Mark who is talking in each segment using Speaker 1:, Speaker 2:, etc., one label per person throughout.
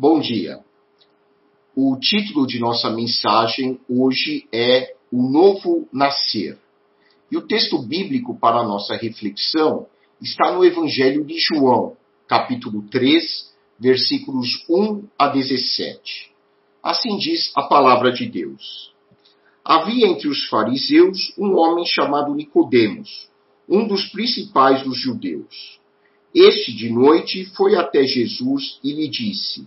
Speaker 1: Bom dia. O título de nossa mensagem hoje é O Novo Nascer. E o texto bíblico para nossa reflexão está no Evangelho de João, capítulo 3, versículos 1 a 17. Assim diz a palavra de Deus. Havia entre os fariseus um homem chamado Nicodemos, um dos principais dos judeus. Este de noite foi até Jesus e lhe disse: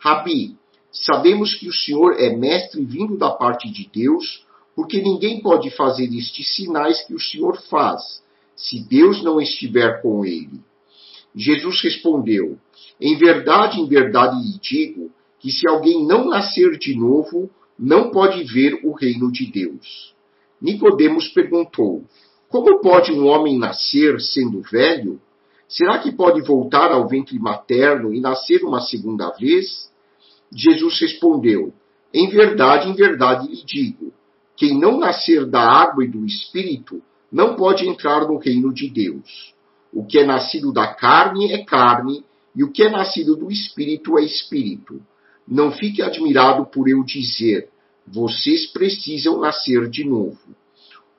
Speaker 1: Rabi, sabemos que o Senhor é mestre vindo da parte de Deus, porque ninguém pode fazer estes sinais que o Senhor faz, se Deus não estiver com ele. Jesus respondeu: Em verdade, em verdade lhe digo que se alguém não nascer de novo, não pode ver o reino de Deus. Nicodemos perguntou: Como pode um homem nascer sendo velho? Será que pode voltar ao ventre materno e nascer uma segunda vez? Jesus respondeu: Em verdade, em verdade lhe digo: quem não nascer da água e do espírito não pode entrar no reino de Deus. O que é nascido da carne é carne, e o que é nascido do espírito é espírito. Não fique admirado por eu dizer: vocês precisam nascer de novo.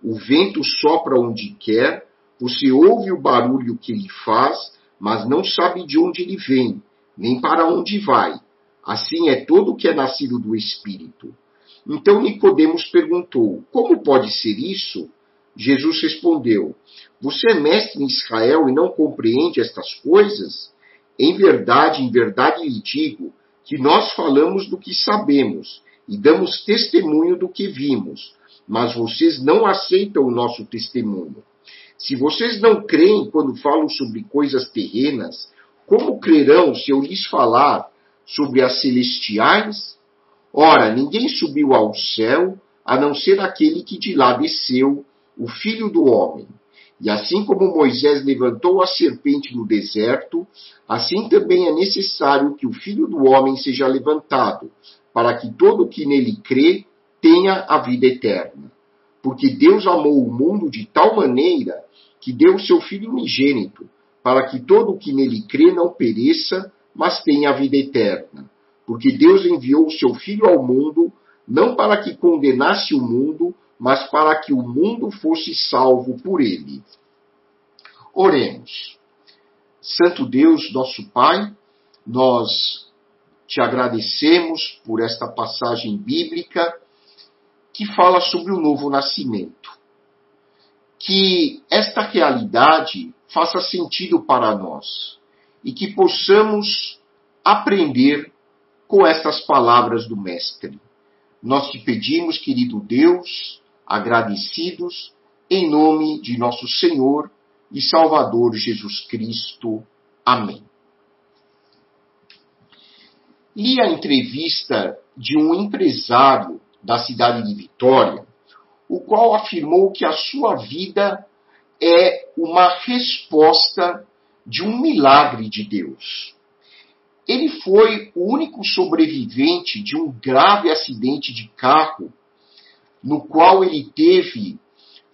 Speaker 1: O vento sopra onde quer, você ouve o barulho que ele faz, mas não sabe de onde ele vem, nem para onde vai. Assim é todo o que é nascido do Espírito. Então Nicodemos perguntou: Como pode ser isso? Jesus respondeu: Você é mestre em Israel e não compreende estas coisas? Em verdade, em verdade lhe digo que nós falamos do que sabemos e damos testemunho do que vimos, mas vocês não aceitam o nosso testemunho. Se vocês não creem quando falo sobre coisas terrenas, como crerão se eu lhes falar sobre as celestiais? Ora, ninguém subiu ao céu a não ser aquele que de lá desceu, o Filho do Homem. E assim como Moisés levantou a serpente no deserto, assim também é necessário que o Filho do Homem seja levantado, para que todo o que nele crê tenha a vida eterna. Porque Deus amou o mundo de tal maneira que deu o seu Filho unigênito, para que todo o que nele crê não pereça, mas tenha a vida eterna. Porque Deus enviou o seu Filho ao mundo, não para que condenasse o mundo, mas para que o mundo fosse salvo por ele. Oremos. Santo Deus, nosso Pai, nós te agradecemos por esta passagem bíblica que fala sobre o novo nascimento. Que esta realidade faça sentido para nós e que possamos aprender com estas palavras do Mestre. Nós te pedimos, querido Deus, agradecidos, em nome de nosso Senhor e Salvador Jesus Cristo. Amém. Li a entrevista de um empresário da cidade de Vitória, o qual afirmou que a sua vida é uma resposta de um milagre de Deus. Ele foi o único sobrevivente de um grave acidente de carro, no qual ele teve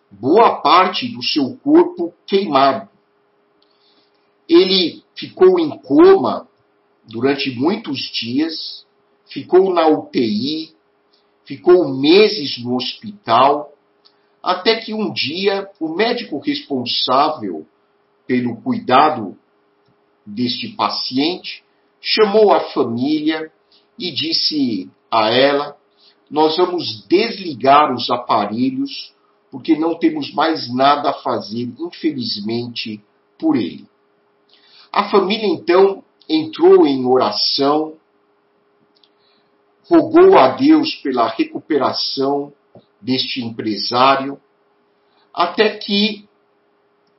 Speaker 1: boa parte do seu corpo queimado. Ele ficou em coma durante muitos dias, ficou na UTI, ficou meses no hospital, até que um dia o médico responsável pelo cuidado deste paciente, chamou a família e disse a ela: Nós vamos desligar os aparelhos porque não temos mais nada a fazer, infelizmente, por ele. A família então entrou em oração, rogou a Deus pela recuperação deste empresário, até que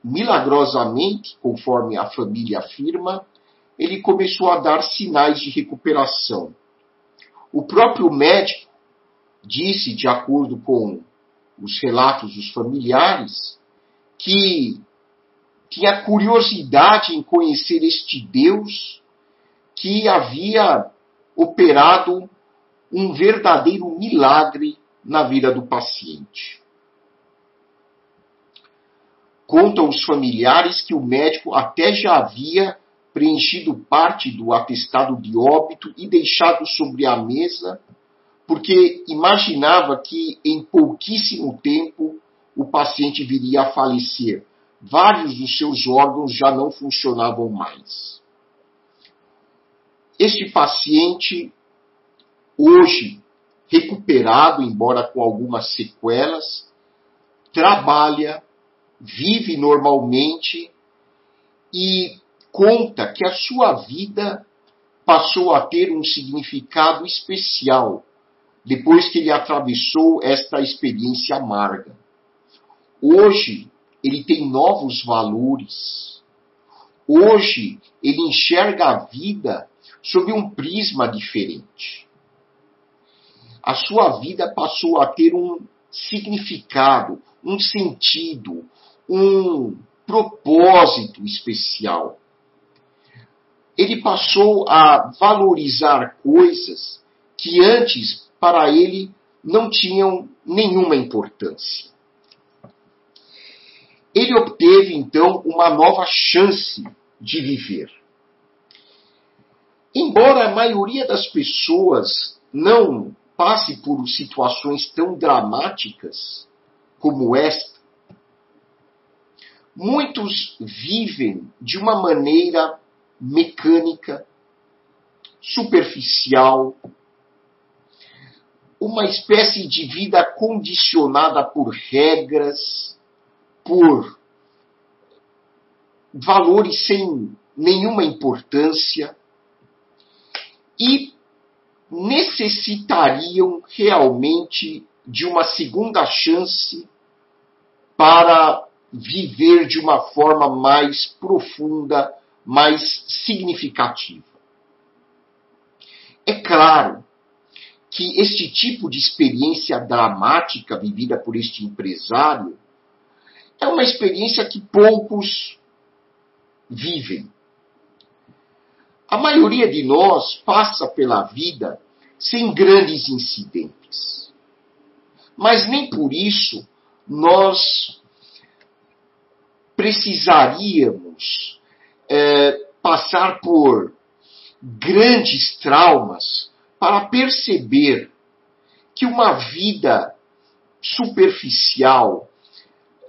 Speaker 1: milagrosamente, conforme a família afirma, ele começou a dar sinais de recuperação. O próprio médico disse, de acordo com os relatos dos familiares, que tinha curiosidade em conhecer este Deus que havia operado um verdadeiro milagre na vida do paciente. Contam os familiares que o médico até já havia preenchido parte do atestado de óbito e deixado sobre a mesa, porque imaginava que em pouquíssimo tempo o paciente viria a falecer. Vários dos seus órgãos já não funcionavam mais. Este paciente, hoje recuperado, embora com algumas sequelas, trabalha, vive normalmente e conta que a sua vida passou a ter um significado especial depois que ele atravessou esta experiência amarga. Hoje, ele tem novos valores. Hoje, ele enxerga a vida sob um prisma diferente. A sua vida passou a ter um significado, um sentido, um propósito especial. Ele passou a valorizar coisas que antes para ele não tinham nenhuma importância. Ele obteve então uma nova chance de viver. Embora a maioria das pessoas não passe por situações tão dramáticas como esta, muitos vivem de uma maneira mecânica, superficial, uma espécie de vida condicionada por regras, por valores sem nenhuma importância e necessitariam realmente de uma segunda chance para viver de uma forma mais profunda, mais significativa. É claro que este tipo de experiência dramática vivida por este empresário é uma experiência que poucos vivem. A maioria de nós passa pela vida sem grandes incidentes. Mas nem por isso nós precisaríamos é, passar por grandes traumas para perceber que uma vida superficial,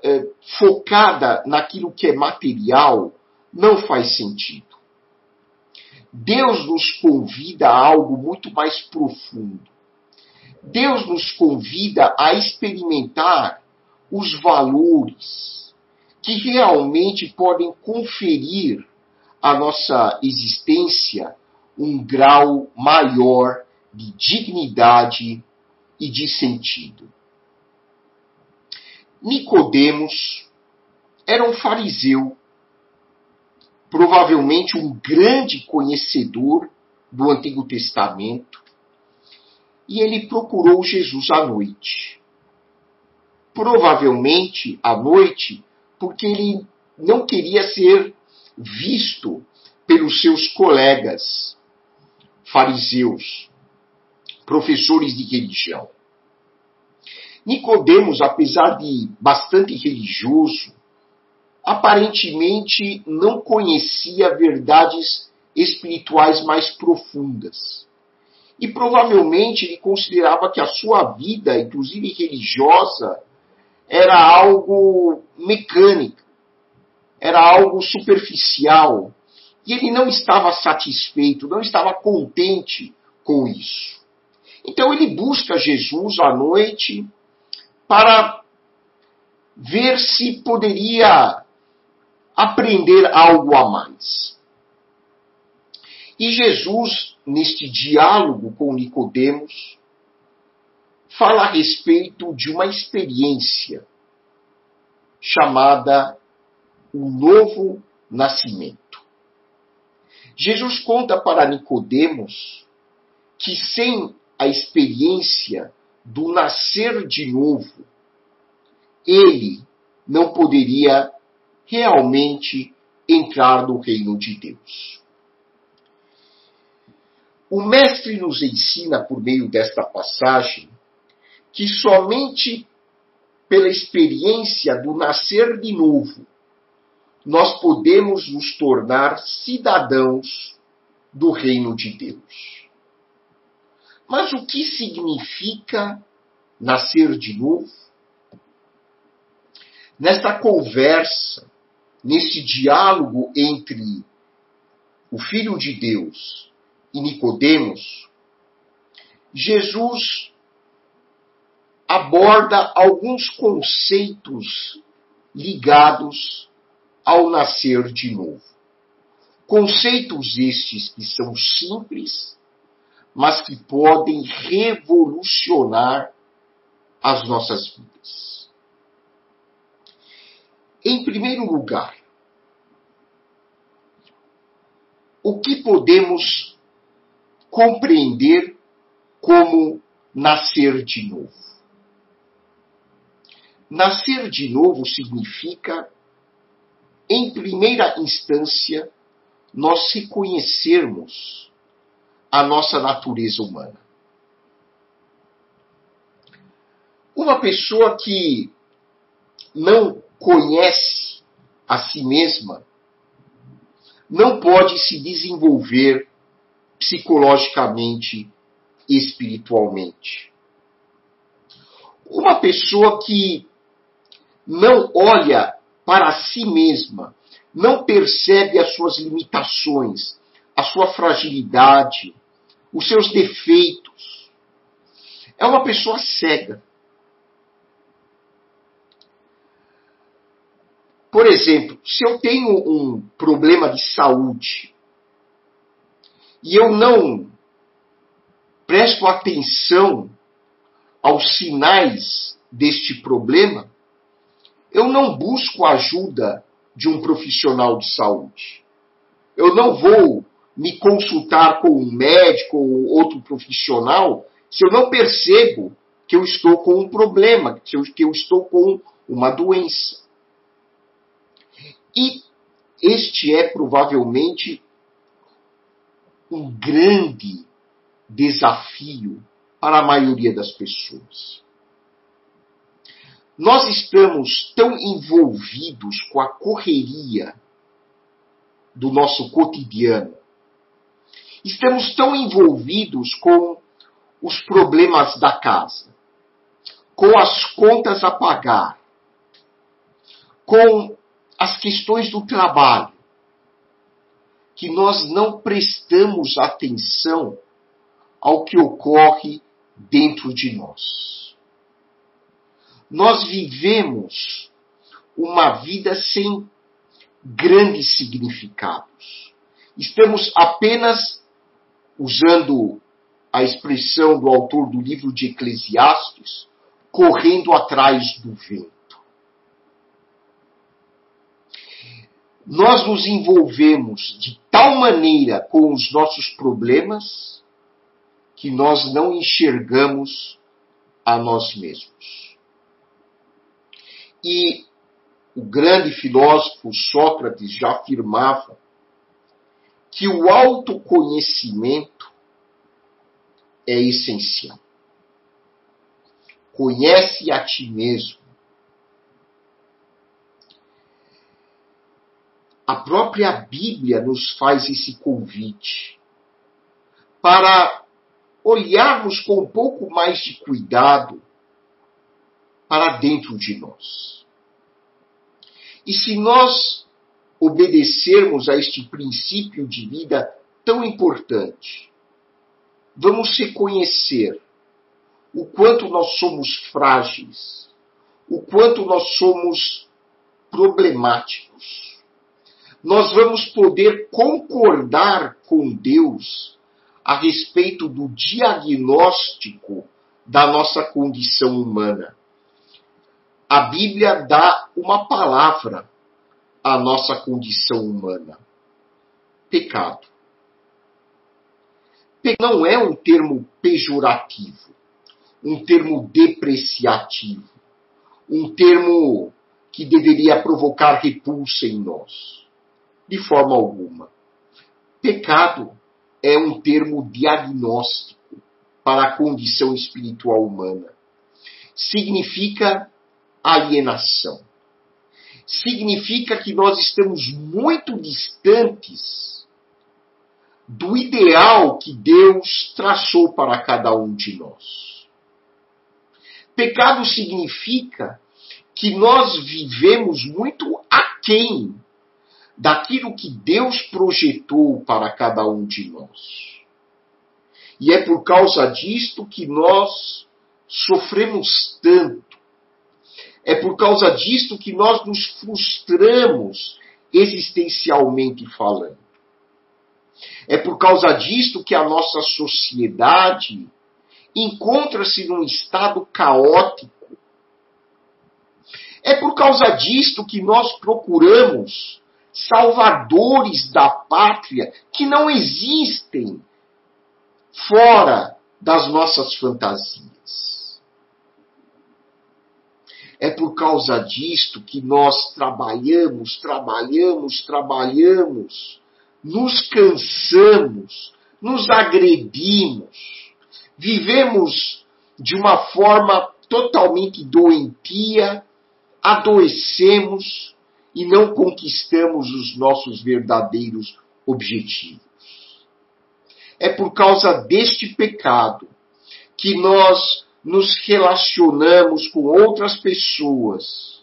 Speaker 1: é, focada naquilo que é material, não faz sentido. Deus nos convida a algo muito mais profundo. Deus nos convida a experimentar os valores que realmente podem conferir à nossa existência um grau maior de dignidade e de sentido. Nicodemos era um fariseu, provavelmente um grande conhecedor do Antigo Testamento, e ele procurou Jesus à noite. Provavelmente à noite, porque ele não queria ser visto pelos seus colegas fariseus, professores de religião. Nicodemos, apesar de bastante religioso, aparentemente não conhecia verdades espirituais mais profundas. E provavelmente ele considerava que a sua vida, inclusive religiosa, era algo mecânico, era algo superficial, e ele não estava satisfeito, não estava contente com isso. Então ele busca Jesus à noite para ver se poderia aprender algo a mais. E Jesus, neste diálogo com Nicodemos, fala a respeito de uma experiência chamada o novo nascimento. Jesus conta para Nicodemos que sem a experiência do nascer de novo, ele não poderia realmente entrar no reino de Deus. O Mestre nos ensina, por meio desta passagem, que somente pela experiência do nascer de novo nós podemos nos tornar cidadãos do reino de Deus. Mas o que significa nascer de novo? Nesta conversa, nesse diálogo entre o Filho de Deus e Nicodemos, Jesus aborda alguns conceitos ligados ao nascer de novo. Conceitos estes que são simples, mas que podem revolucionar as nossas vidas. Em primeiro lugar, o que podemos compreender como nascer de novo? Nascer de novo significa, em primeira instância, nós reconhecermos a nossa natureza humana. Uma pessoa que não conhece a si mesma não pode se desenvolver psicologicamente e espiritualmente. Uma pessoa que não olha para si mesma, não percebe as suas limitações, a sua fragilidade, os seus defeitos, é uma pessoa cega. Por exemplo, se eu tenho um problema de saúde e eu não presto atenção aos sinais deste problema, eu não busco a ajuda de um profissional de saúde. Eu não vou me consultar com um médico ou outro profissional se eu não percebo que eu estou com um problema, que eu estou com uma doença. E este é provavelmente um grande desafio para a maioria das pessoas. Nós estamos tão envolvidos com a correria do nosso cotidiano. Estamos tão envolvidos com os problemas da casa, com as contas a pagar, com as questões do trabalho, que nós não prestamos atenção ao que ocorre dentro de nós. Nós vivemos uma vida sem grandes significados. Estamos apenas usando a expressão do autor do livro de Eclesiastes, correndo atrás do vento. nós nos envolvemos de tal maneira com os nossos problemas que nós não enxergamos a nós mesmos. E o grande filósofo Sócrates já afirmava que o autoconhecimento é essencial. Conhece a ti mesmo a própria Bíblia nos faz esse convite para olharmos com um pouco mais de cuidado para dentro de nós. E se nós obedecermos a este princípio de vida tão importante, vamos reconhecer o quanto nós somos frágeis, o quanto nós somos problemáticos nós vamos poder concordar com Deus a respeito do diagnóstico da nossa condição humana. A Bíblia dá uma palavra à nossa condição humana: pecado. Não é um termo pejorativo, um termo depreciativo, um termo que deveria provocar repulsa em nós de forma alguma. Pecado é um termo diagnóstico para a condição espiritual humana. Significa alienação. significa que nós estamos muito distantes do ideal que Deus traçou para cada um de nós. Pecado significa que nós vivemos muito aquém daquilo que Deus projetou para cada um de nós. E é por causa disto que nós sofremos tanto. É por causa disto que nós nos frustramos existencialmente falando. É por causa disto que a nossa sociedade encontra-se num estado caótico. É por causa disto que nós procuramos salvadores da pátria que não existem fora das nossas fantasias. É por causa disto que nós trabalhamos, trabalhamos, trabalhamos, nos cansamos, nos agredimos, vivemos de uma forma totalmente doentia, adoecemos e não conquistamos os nossos verdadeiros objetivos. É por causa deste pecado que nós nos relacionamos com outras pessoas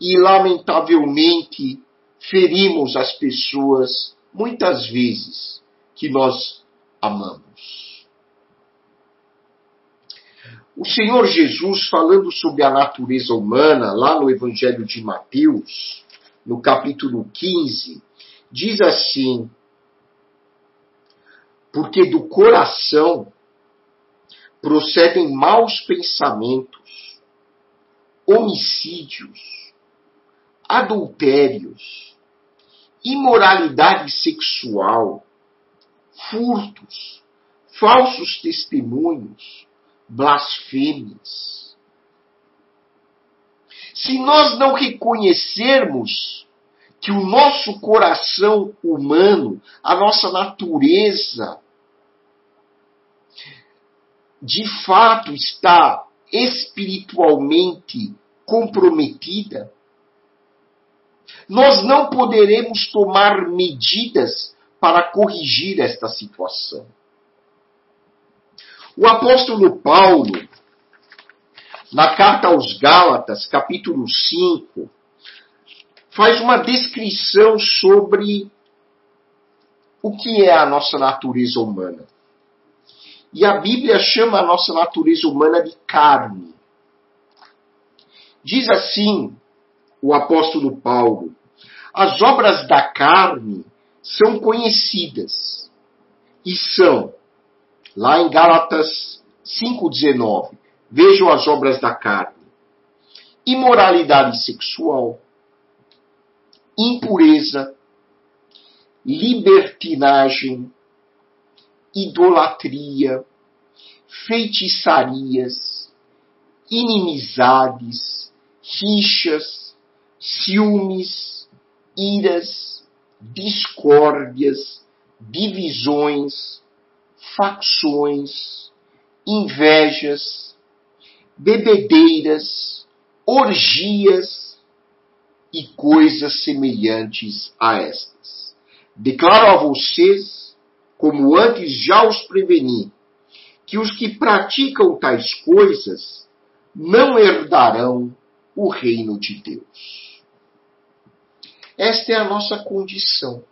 Speaker 1: e, lamentavelmente, ferimos as pessoas muitas vezes que nós amamos. O Senhor Jesus, falando sobre a natureza humana, lá no Evangelho de Mateus, no capítulo 15, diz assim: porque do coração procedem maus pensamentos, homicídios, adultérios, imoralidade sexual, furtos, falsos testemunhos, blasfêmias. Se nós não reconhecermos que o nosso coração humano, a nossa natureza, de fato está espiritualmente comprometida, nós não poderemos tomar medidas para corrigir esta situação. O apóstolo Paulo, na carta aos Gálatas, capítulo 5, faz uma descrição sobre o que é a nossa natureza humana. E a Bíblia chama a nossa natureza humana de carne. Diz assim o apóstolo Paulo: as obras da carne são conhecidas e são, lá em Gálatas 5,19, vejam as obras da carne: imoralidade sexual, impureza, libertinagem, idolatria, feitiçarias, inimizades, rixas, ciúmes, iras, discórdias, divisões, facções, invejas, bebedeiras, orgias e coisas semelhantes a estas. Declaro a vocês como antes já os preveni, que os que praticam tais coisas não herdarão o reino de Deus. Esta é a nossa condição.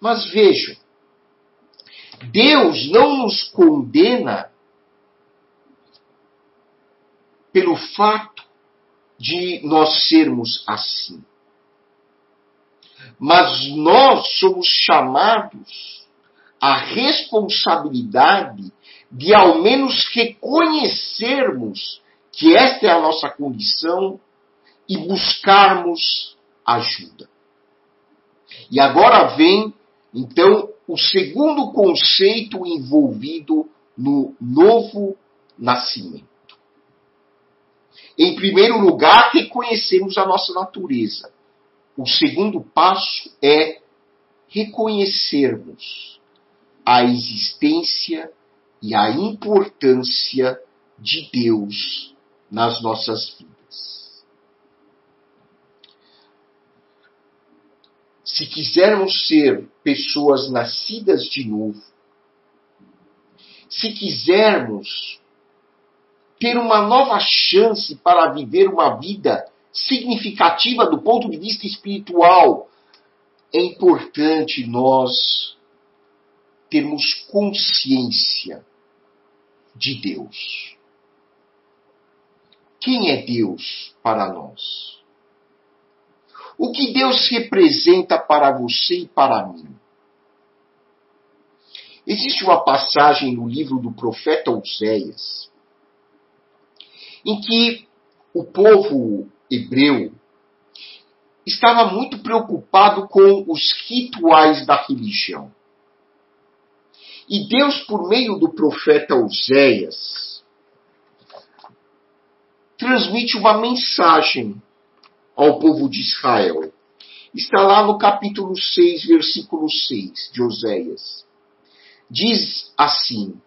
Speaker 1: Mas vejam, Deus não nos condena pelo fato de nós sermos assim. Mas nós somos chamados à responsabilidade de ao menos reconhecermos que esta é a nossa condição e buscarmos ajuda. E agora vem, então, o segundo conceito envolvido no novo nascimento. Em primeiro lugar, reconhecemos a nossa natureza o segundo passo é reconhecermos a existência e a importância de Deus nas nossas vidas. Se quisermos ser pessoas nascidas de novo, se quisermos ter uma nova chance para viver uma vida significativa do ponto de vista espiritual, é importante nós termos consciência de Deus. Quem é Deus para nós? O que Deus representa para você e para mim? Existe uma passagem no livro do profeta Oséias em que o povo hebreu estava muito preocupado com os rituais da religião. E Deus, por meio do profeta Oséias, transmite uma mensagem ao povo de Israel. Está lá no capítulo 6, versículo 6 de Oséias. Diz assim: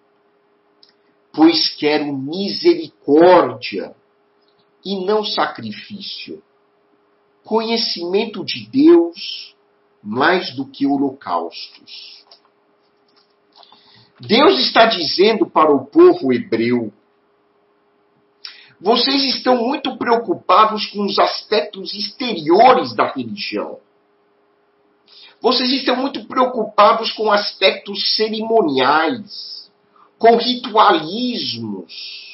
Speaker 1: Pois quero misericórdia e não sacrifício, conhecimento de Deus mais do que holocaustos. Deus está dizendo para o povo hebreu: vocês estão muito preocupados com os aspectos exteriores da religião. Vocês estão muito preocupados com aspectos cerimoniais, com ritualismos.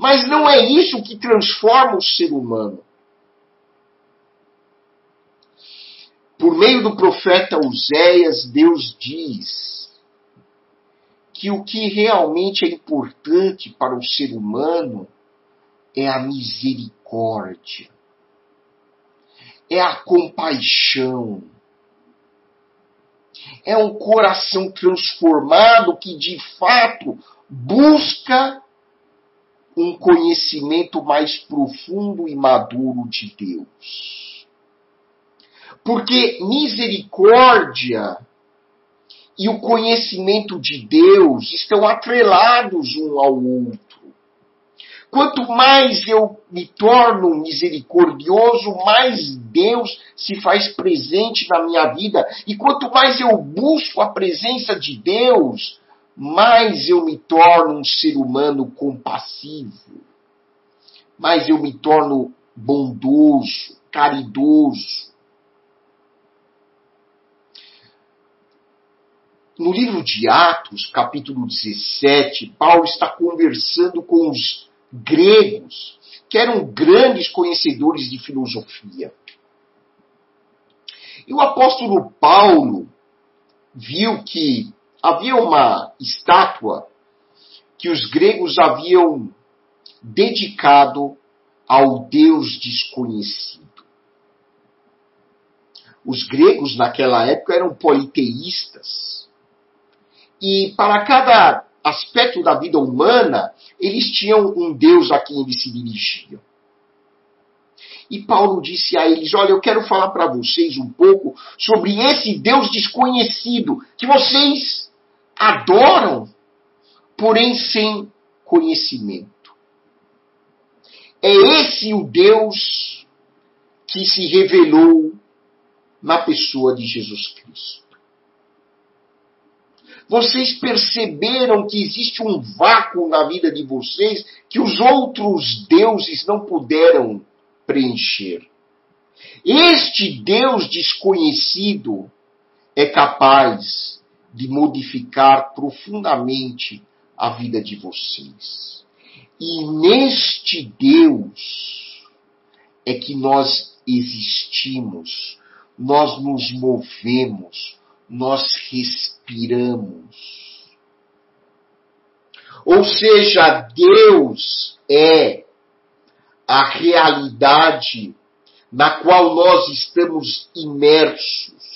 Speaker 1: Mas não é isso que transforma o ser humano. Por meio do profeta Oséias, Deus diz que o que realmente é importante para o ser humano é a misericórdia, é a compaixão, é um coração transformado que de fato busca um conhecimento mais profundo e maduro de Deus. Porque misericórdia e o conhecimento de Deus estão atrelados um ao outro. Quanto mais eu me torno misericordioso, mais Deus se faz presente na minha vida. E quanto mais eu busco a presença de Deus, mais eu me torno um ser humano compassivo. Mais eu me torno bondoso, caridoso. No livro de Atos, capítulo 17, Paulo está conversando com os gregos, que eram grandes conhecedores de filosofia. E o apóstolo Paulo viu que havia uma estátua que os gregos haviam dedicado ao Deus desconhecido. Os gregos naquela época eram politeístas e para cada aspecto da vida humana, eles tinham um Deus a quem eles se dirigiam. E Paulo disse a eles: Olha, eu quero falar para vocês um pouco sobre esse Deus desconhecido que vocês adoram, porém sem conhecimento. É esse o Deus que se revelou na pessoa de Jesus Cristo vocês perceberam que existe um vácuo na vida de vocês que os outros deuses não puderam preencher. Este Deus desconhecido é capaz de modificar profundamente a vida de vocês. E neste Deus é que nós existimos, nós nos movemos, nós respiramos. Ou seja, Deus é a realidade na qual nós estamos imersos.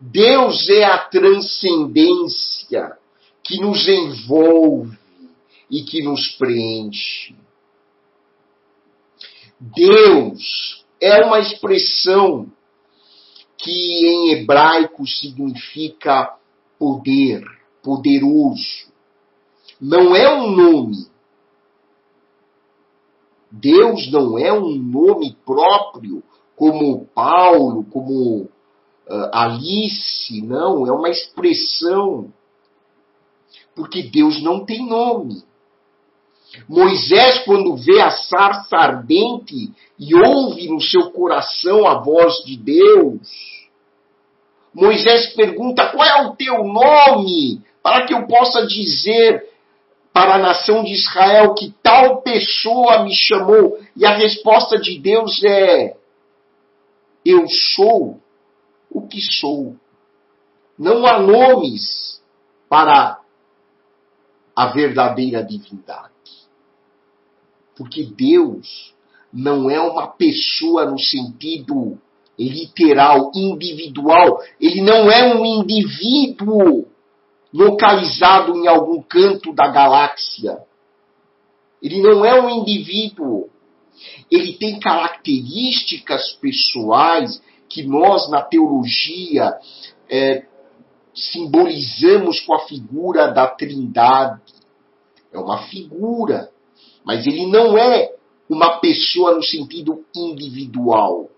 Speaker 1: Deus é a transcendência que nos envolve e que nos preenche. Deus é uma expressão que em hebraico significa poder, poderoso. Não é um nome. Deus não é um nome próprio como Paulo, como uh, Alice, não, é uma expressão. Porque Deus não tem nome. Moisés, quando vê a sarça ardente e ouve no seu coração a voz de Deus, Moisés pergunta: qual é o teu nome? Para que eu possa dizer para a nação de Israel que tal pessoa me chamou. E a resposta de Deus é: Eu sou o que sou. Não há nomes para a verdadeira divindade. Porque Deus não é uma pessoa no sentido literal, individual. Ele não é um indivíduo localizado em algum canto da galáxia. Ele não é um indivíduo. Ele tem características pessoais que nós, na teologia, é, simbolizamos com a figura da Trindade. É uma figura, mas ele não é uma pessoa no sentido individual.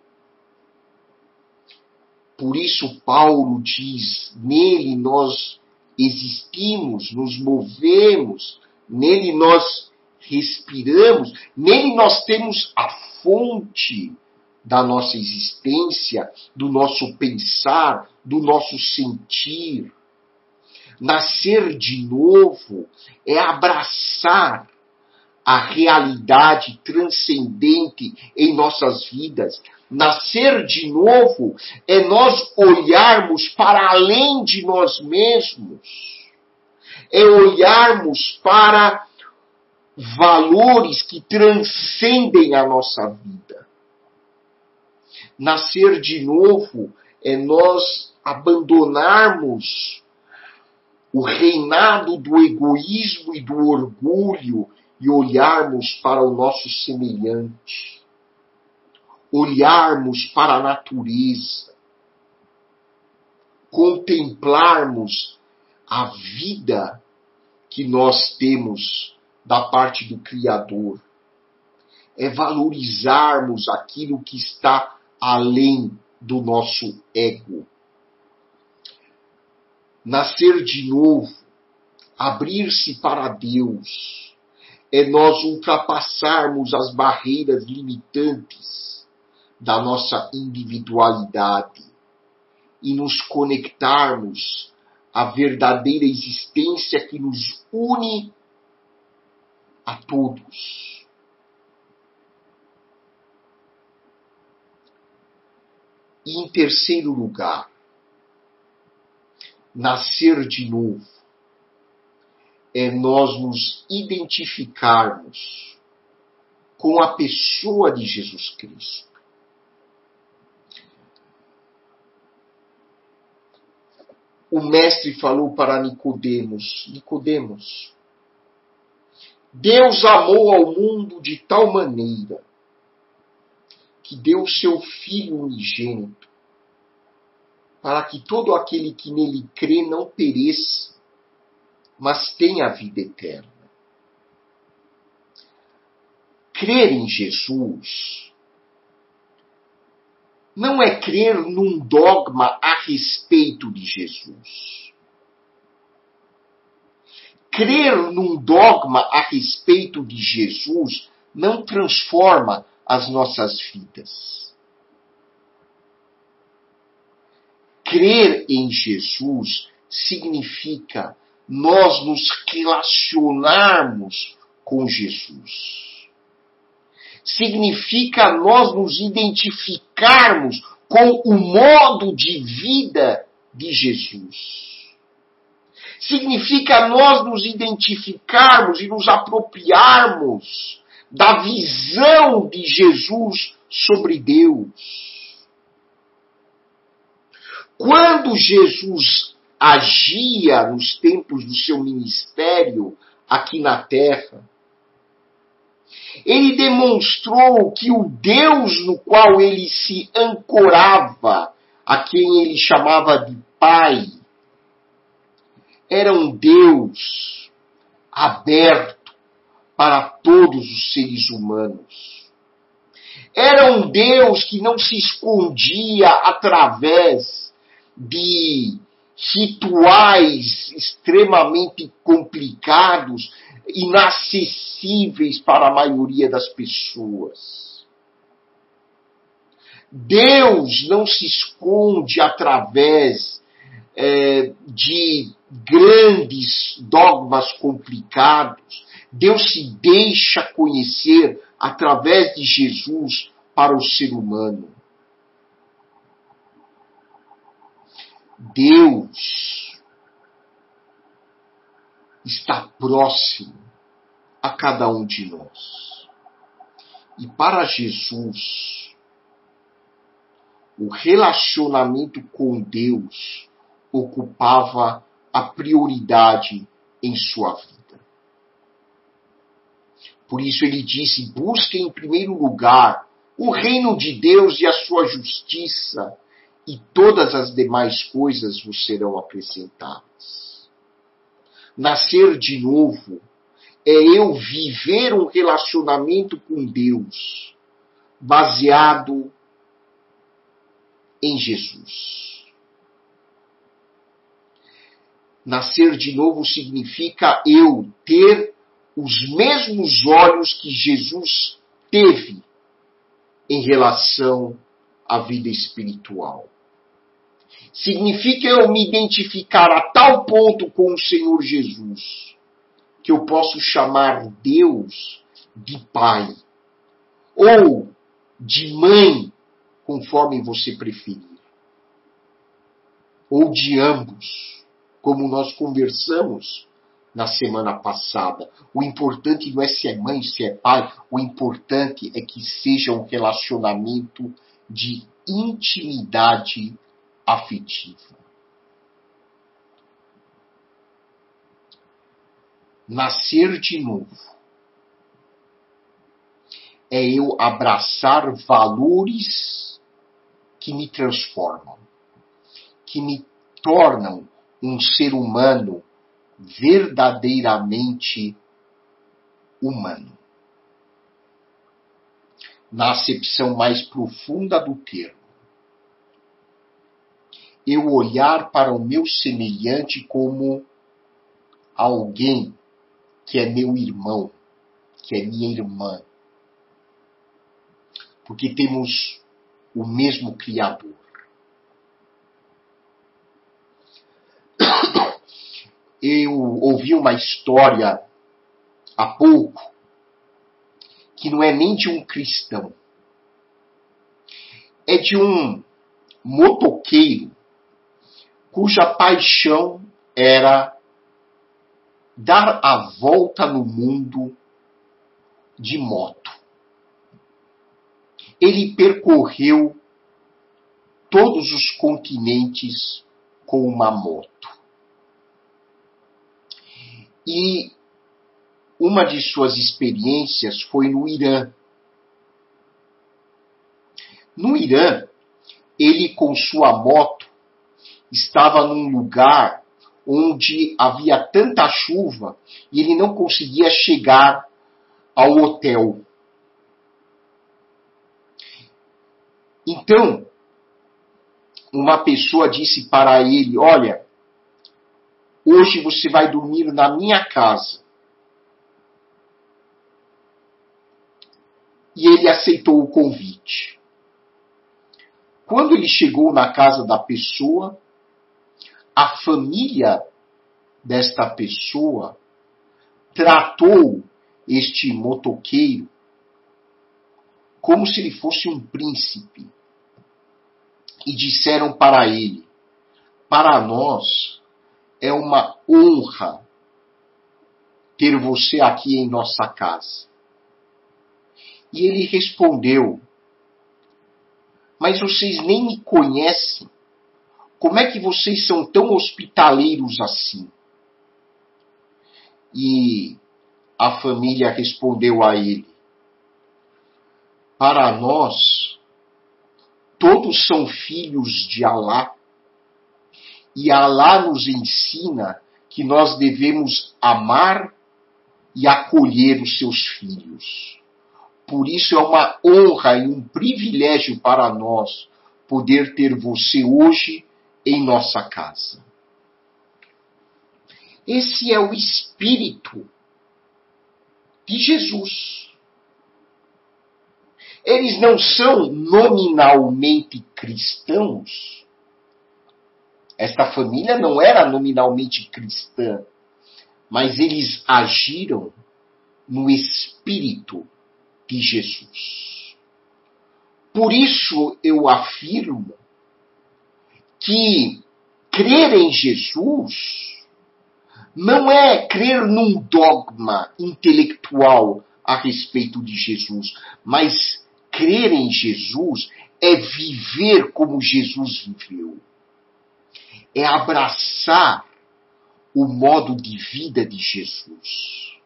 Speaker 1: Por isso, Paulo diz: nele nós existimos, nos movemos, nele nós respiramos, nele nós temos a fonte da nossa existência, do nosso pensar, do nosso sentir. Nascer de novo é abraçar a realidade transcendente em nossas vidas. Nascer de novo é nós olharmos para além de nós mesmos, é olharmos para valores que transcendem a nossa vida. Nascer de novo é nós abandonarmos o reinado do egoísmo e do orgulho e olharmos para o nosso semelhante, olharmos para a natureza, contemplarmos a vida que nós temos da parte do Criador, é valorizarmos aquilo que está além do nosso ego. Nascer de novo, abrir-se para Deus, é nós ultrapassarmos as barreiras limitantes da nossa individualidade e nos conectarmos à verdadeira existência que nos une a todos. E em terceiro lugar, nascer de novo é nós nos identificarmos com a pessoa de Jesus Cristo. O mestre falou para Nicodemos, Nicodemos, Deus amou ao mundo de tal maneira que deu seu filho unigênito para que todo aquele que nele crê não pereça, mas tem a vida eterna. Crer em Jesus não é crer num dogma a respeito de Jesus. Crer num dogma a respeito de Jesus não transforma as nossas vidas. Crer em Jesus significa nós nos relacionarmos com Jesus. Significa nós nos identificarmos com o modo de vida de Jesus. Significa nós nos identificarmos e nos apropriarmos da visão de Jesus sobre Deus. Quando Jesus agia nos tempos do seu ministério aqui na terra. Ele demonstrou que o Deus no qual ele se ancorava, a quem ele chamava de Pai, era um Deus aberto para todos os seres humanos. Era um Deus que não se escondia através de rituais extremamente complicados, inacessíveis para a maioria das pessoas. Deus não se esconde através é, de grandes dogmas complicados. Deus se deixa conhecer através de Jesus para o ser humano. Deus está próximo a cada um de nós. E para Jesus, o relacionamento com Deus ocupava a prioridade em sua vida. Por isso ele disse: busquem em primeiro lugar o reino de Deus e a sua justiça, e todas as demais coisas vos serão acrescentadas. Nascer de novo é eu viver um relacionamento com Deus baseado em Jesus. Nascer de novo significa eu ter os mesmos olhos que Jesus teve em relação à vida espiritual. Significa eu me identificar a tal ponto com o Senhor Jesus que eu posso chamar Deus de Pai ou de Mãe, conforme você preferir, ou de ambos, como nós conversamos na semana passada. O importante não é se é mãe, se é pai, o importante é que seja um relacionamento de intimidade afetiva. Nascer de novo é eu abraçar valores que me transformam, que me tornam um ser humano verdadeiramente humano. Na acepção mais profunda do termo. Eu olhar para o meu semelhante como alguém que é meu irmão, que é minha irmã. Porque temos o mesmo Criador. eu ouvi uma história há pouco que não é nem de um cristão, é de um motoqueiro cuja paixão era dar a volta no mundo de moto. Ele percorreu todos os continentes com uma moto. E uma de suas experiências foi no Irã. No Irã, ele com sua moto estava num lugar onde havia tanta chuva e ele não conseguia chegar ao hotel. Então, uma pessoa disse para ele: Olha, Hoje você vai dormir na minha casa. E ele aceitou o convite. Quando ele chegou na casa da pessoa, a família desta pessoa tratou este motoqueiro como se ele fosse um príncipe. E disseram para ele: Para nós, é uma honra ter você aqui em nossa casa. E ele respondeu: Mas vocês nem me conhecem. Como é que vocês são tão hospitaleiros assim? E a família respondeu a ele: Para nós, todos são filhos de Alá e Alá nos ensina que nós devemos amar e acolher os seus filhos. Por isso é uma honra e um privilégio para nós poder ter você hoje em nossa casa. Esse é o espírito de Jesus. Eles não são nominalmente cristãos. Esta família não era nominalmente cristã, mas eles agiram no espírito de Jesus. Por isso eu afirmo que crer em Jesus não é crer num dogma intelectual a respeito de Jesus, mas crer em Jesus é viver como Jesus viveu. É abraçar o modo de vida de Jesus.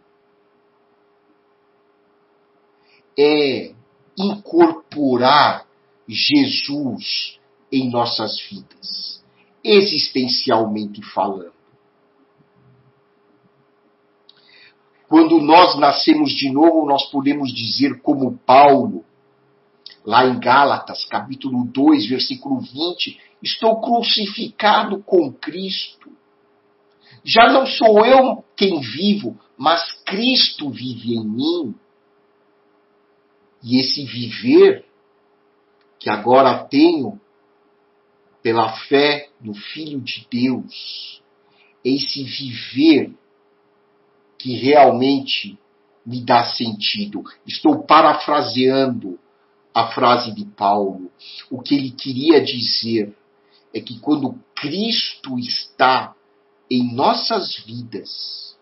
Speaker 1: É incorporar Jesus em nossas vidas, existencialmente falando. Quando nós nascemos de novo, nós podemos dizer, como Paulo, lá em Gálatas, capítulo 2, versículo 20: Estou crucificado com Cristo. Já não sou eu quem vivo, mas Cristo vive em mim. E esse viver que agora tenho pela fé no Filho de Deus, esse viver que realmente me dá sentido. Estou parafraseando a frase de Paulo. O que ele queria dizer é que quando Cristo está em nossas vidas,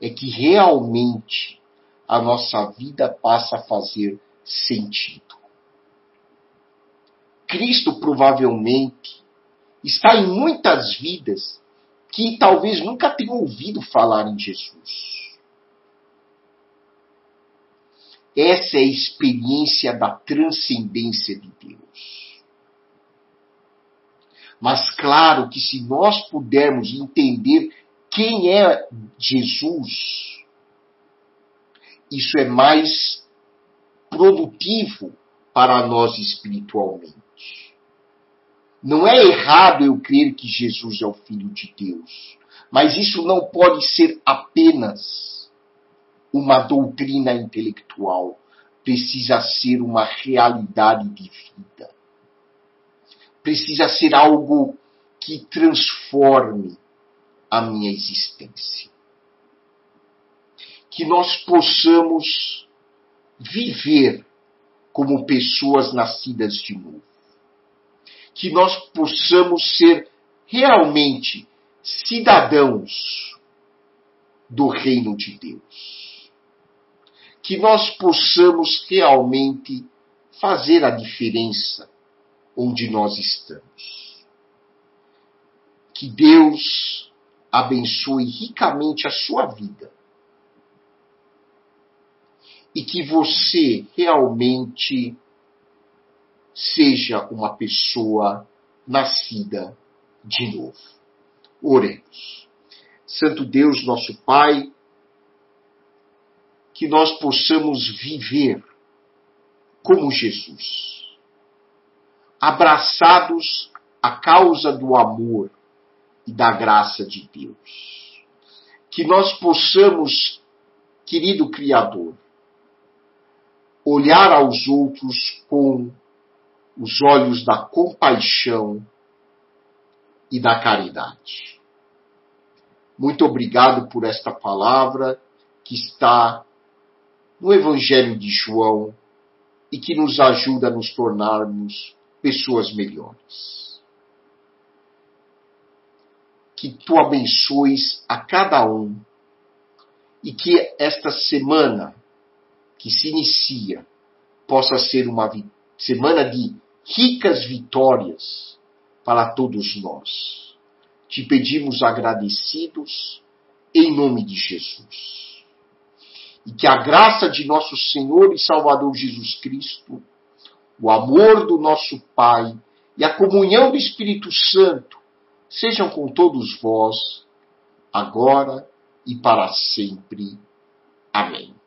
Speaker 1: é que realmente a nossa vida passa a fazer sentido. Cristo provavelmente está em muitas vidas que talvez nunca tenham ouvido falar em Jesus. Essa é a experiência da transcendência de Deus. Mas claro que se nós pudermos entender quem é Jesus, isso é mais produtivo para nós espiritualmente. Não é errado eu crer que Jesus é o Filho de Deus, mas isso não pode ser apenas uma doutrina intelectual, precisa ser uma realidade de vida. Precisa ser algo que transforme a minha existência. Que nós possamos viver como pessoas nascidas de novo que nós possamos ser realmente cidadãos do reino de Deus. Que nós possamos realmente fazer a diferença onde nós estamos. Que Deus abençoe ricamente a sua vida. E que você realmente seja uma pessoa nascida de novo. Oremos. Santo Deus, nosso Pai, que nós possamos viver como Jesus, abraçados à causa do amor e da graça de Deus. Que nós possamos, querido Criador, olhar aos outros com os olhos da compaixão e da caridade. Muito obrigado por esta palavra que está no Evangelho de João e que nos ajuda a nos tornarmos pessoas melhores. Que tu abençoes a cada um e que esta semana que se inicia possa ser uma semana de ricas vitórias para todos nós. Te pedimos agradecidos em nome de Jesus. E que a graça de nosso Senhor e Salvador Jesus Cristo, o amor do nosso Pai e a comunhão do Espírito Santo sejam com todos vós, agora e para sempre. Amém.